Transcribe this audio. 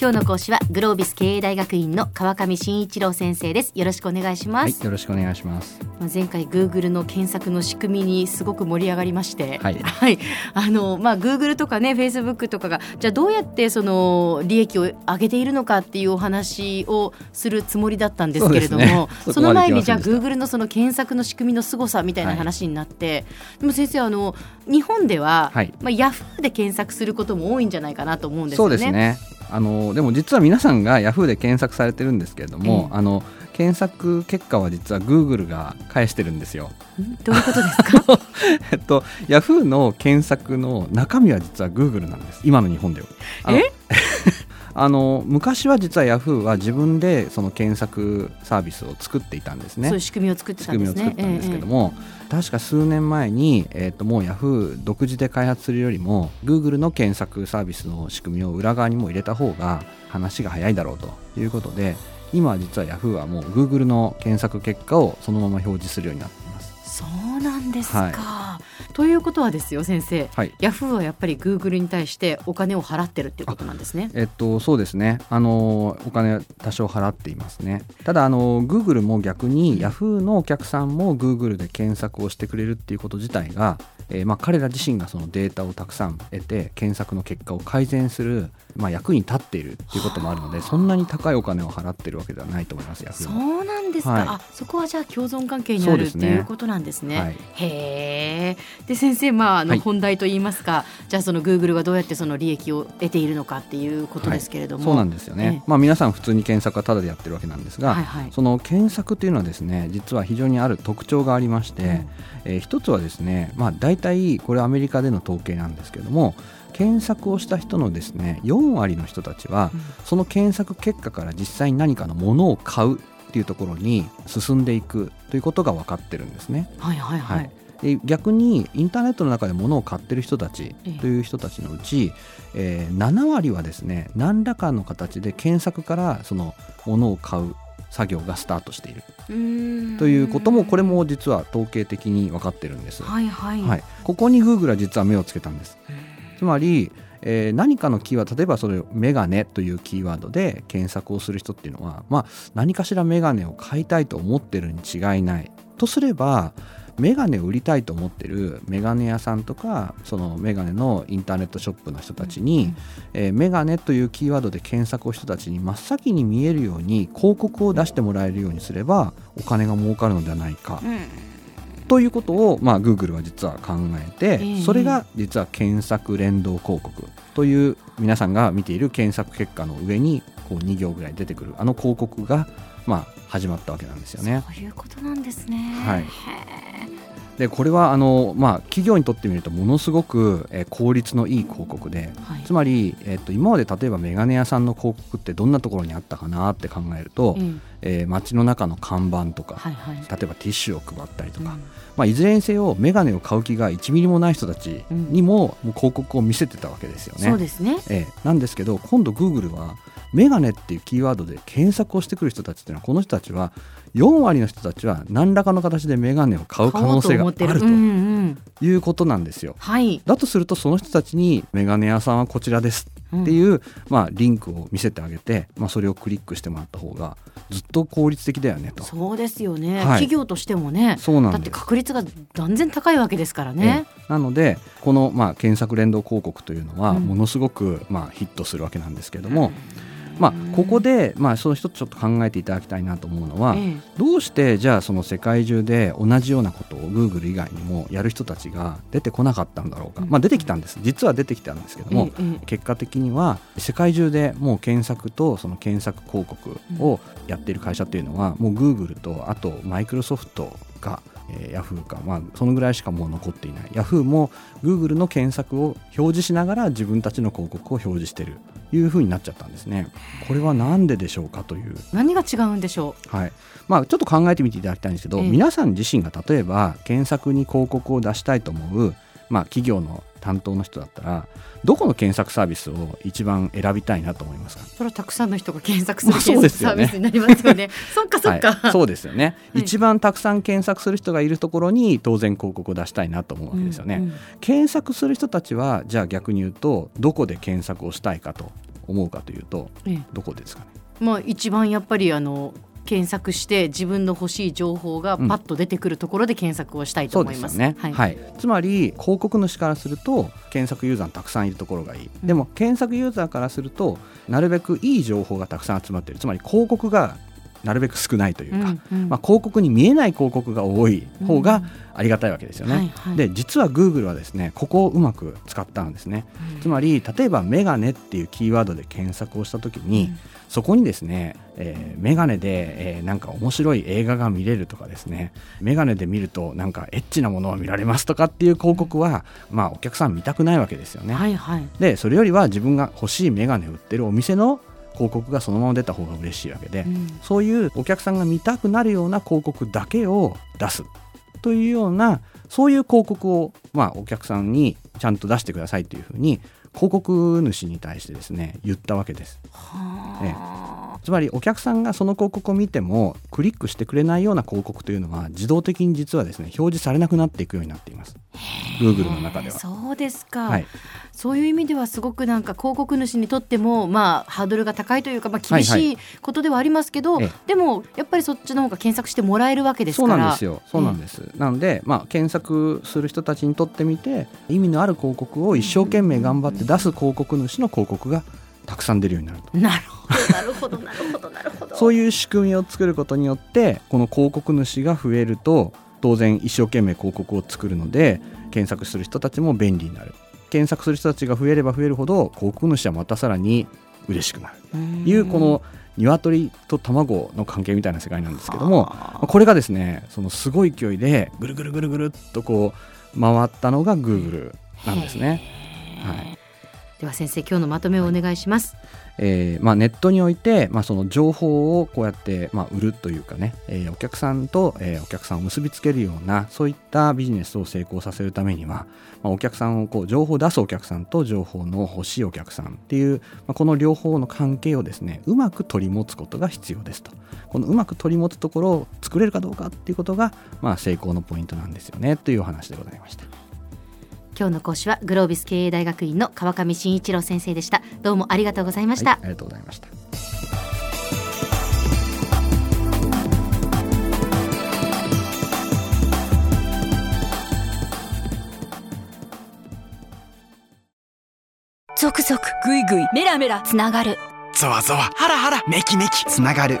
今日の講師はグロービス経営大学院の川上真一郎先生です。よろしくお願いします、はい、よろしくお願いします。まあ前回グーグルの検索の仕組みにすごく盛り上がりまして。はい、はい、あのまあグーグルとかねフェイスブックとかがじゃあどうやってその利益を上げているのかっていうお話をするつもりだったんですけれどもそ、ね, の前にじゃあグーグルのその検索の仕組みの凄さみたいな話になって、はい、でも先生あの日本では、はい、まあヤフーで検索することも多いんじゃないかなと思うんですよね。そうですねあのでも実は皆さんがヤフーで検索されてるんですけれども、えー、あの検索結果は実はグーグルが返してるんですよ。どういうことですか？えっとヤフーの検索の中身は実はグーグルなんです。今の日本では。え？あの昔は実はヤフーは自分でその検索サービスを作っていたんですね。そういう仕組みを作ってたんですね。仕組みを作ったんですけども、えー、確か数年前に、えーと、もうヤフー独自で開発するよりもグーグルの検索サービスの仕組みを裏側にも入れた方が話が早いだろうということで今実はヤフーはもうグーグルの検索結果をそのまま表示するようになっています。そうなんですか、はいということはですよ先生、はい、ヤフーはやっぱりグーグルに対してお金を払ってるっていうことなんですね。えっとそうですね。あのお金多少払っていますね。ただあのグーグルも逆にヤフーのお客さんもグーグルで検索をしてくれるっていうこと自体がえー、まあ、彼ら自身がそのデータをたくさん得て検索の結果を改善する、まあ、役に立っているっていうこともあるのでそんなに高いお金を払ってるわけではないと思いますそうなんですか、はい、あそこはじゃあ共存関係にある、ね、っていうことなんですね。はい、へえ。で先生、まあ、あの本題といいますか、はい、じゃあそのグーグルがどうやってその利益を得ているのかっていうことですけれども、そうなんですよね、まあ、皆さん普通に検索はただでやってるわけなんですが、はい。はい、その検索というのはですね実は非常にある特徴がありまして、うん、えー、一つはですね、まあ、大体これアメリカでの統計なんですけれども検索をした人のですね4割の人たちは、その検索結果から実際に何かのものを買うっていうところに進んでいくということが分かってるんですね。はいはいはい、はい。で逆にインターネットの中で物を買ってる人たちという人たちのうち、えー、7割はですね何らかの形で検索からその物を買う作業がスタートしている。ということもこれも実は統計的に分かってるんです。はいはい、はい、ここにグーグルは実は目をつけたんです。つまりえー、何かのキーワード例えばそれメガネというキーワードで検索をする人っていうのは、まあ、何かしらメガネを買いたいと思ってるに違いない。とすればメガネを売りたいと思ってるメガネ屋さんとかそのメガネのインターネットショップの人たちに、うん、えー、メガネというキーワードで検索を人たちに真っ先に見えるように広告を出してもらえるようにすればお金が儲かるのではないか。うんということを、まあ、Google は実は考えて、えー、それが実は検索連動広告という皆さんが見ている検索結果の上にこう2行ぐらい出てくるあの広告が、まあ、始まったわけなんですよね。そういうことなんですね。はい。でこれはあの、まあ、企業にとってみるとものすごく、えー、効率のいい広告で、はい、つまり、えーと、今まで例えば眼鏡屋さんの広告ってどんなところにあったかなって考えると、うん、えー、街の中の看板とか、はいはい、例えばティッシュを配ったりとか、うん、まあ、いずれにせよ眼鏡を買う気が1ミリもない人たちにも,、もう広告を見せてたわけですよね。そうですね、えー、なんですけど今度グーグルはメガネっていうキーワードで検索をしてくる人たちっていうのはこの人たちは4割の人たちは何らかの形でメガネを買う可能性があるということなんですよ。はい、だとするとその人たちにメガネ屋さんはこちらですっていう、うん、まあ、リンクを見せてあげて、まあ、それをクリックしてもらった方がずっと効率的だよねと。そうですよね、はい、企業としてもね。そうなんだって確率が断然高いわけですからね。なのでこの、まあ、検索連動広告というのはものすごく、まあ、ヒットするわけなんですけれども。うんまあ、ここで、まあ、その一つちょっと考えていただきたいなと思うのは、ええ、どうしてじゃあその世界中で同じようなことをグーグル以外にもやる人たちが出てこなかったんだろうか、うん、まあ、出てきたんです。実は出てきたんですけども、え、結果的には世界中でもう検索とその検索広告をやっている会社っていうのは、もうグーグルとあとマイクロソフトがえー、ヤフーか、まあ、そのぐらいしかもう残っていない。ヤフーもグーグルの検索を表示しながら自分たちの広告を表示しているいうふうになっちゃったんですね。これは何ででしょうかという。何が違うんでしょう、はい。まあ、ちょっと考えてみていただきたいんですけど、えー、皆さん自身が例えば検索に広告を出したいと思う、まあ、企業の担当の人だったらどこの検索サービスを一番選びたいなと思いますか？それはたくさんの人が検索する 検索サービスになりますよね。そっかそっか、はい、そうですよね、はい、一番たくさん検索する人がいるところに当然広告を出したいなと思うわけですよね。うんうん、検索する人たちはじゃあ逆に言うとどこで検索をしたいかと思うかというと、ええ。どこですかね？まあ一番やっぱりあの検索して自分の欲しい情報がパッと出てくるところで検索をしたいと思います。ね、はい。はい。つまり広告主からすると検索ユーザーたくさんいるところがいい、うんでも検索ユーザーからするとなるべくいい情報がたくさん集まっている。つまり広告がなるべく少ないというか、うんうん。まあ、広告に見えない広告が多い方がありがたいわけですよね。はいはい。で実は Google はですねここをうまく使ったんですね。つまり例えばメガネっていうキーワードで検索をした時に、そこにですね、えーメガネで、えーなんか面白い映画が見れるとかですね。メガネで見るとなんかエッチなものを見られますとかっていう広告は、まあお客さん見たくないわけですよね。はいはい。でそれよりは自分が欲しいメガネを売ってるお店の広告がそのまま出た方が嬉しいわけで、うん。そういうお客さんが見たくなるような広告だけを出すというようなそういう広告を、まあ、お客さんにちゃんと出してくださいというふうに広告主に対してですね言ったわけです。はあつまりお客さんがその広告を見てもクリックしてくれないような広告というのは自動的に実はですね表示されなくなっていくようになっています。Google の中では。そうですか、はい、そういう意味ではすごくなんか広告主にとってもまあハードルが高いというかまあ厳はいしい。ことではありますけど、ええ。でもやっぱりそっちの方が検索してもらえるわけですそから。うなんですよ。そうなんです、なので、まあ、検索する人たちにとってみて意味のある広告を一生懸命頑張って出す広告主の広告がたくさん出るようになると。なるほど。なるほどなるほどなるほど。そういう仕組みを作ることによってこの広告主が増えると当然一生懸命広告を作るので検索する人たちも便利になる。検索する人たちが増えれば増えるほど広告主はまたさらに嬉しくなる。というこの鶏と卵の関係みたいな世界なんですけどもはあこれがですねそのすごい勢いでぐるぐるぐるぐるっとこう回ったのが Google なんですね。はいでは先生今日のまとめをお願いします、えーまあ、ネットにおいて、まあ、その情報をこうやって、まあ、売るというかね、えーお客さんと、えーお客さんを結びつけるようなそういったビジネスを成功させるためには、まあ、お客さんをこう情報を出すお客さんと情報の欲しいお客さんっていう、まあ、この両方の関係をですねうまく取り持つことが必要ですと。このうまく取り持つところを作れるかどうかっていうことが、まあ、成功のポイントなんですよねというお話でございました。今日の講師はグロービス経営大学院の川上真一郎先生でした。どうもありがとうございました、はい、ありがとうございました。ゾクゾクグイグイメラメラつながる。ゾワゾワハラハラメキメキ。つながる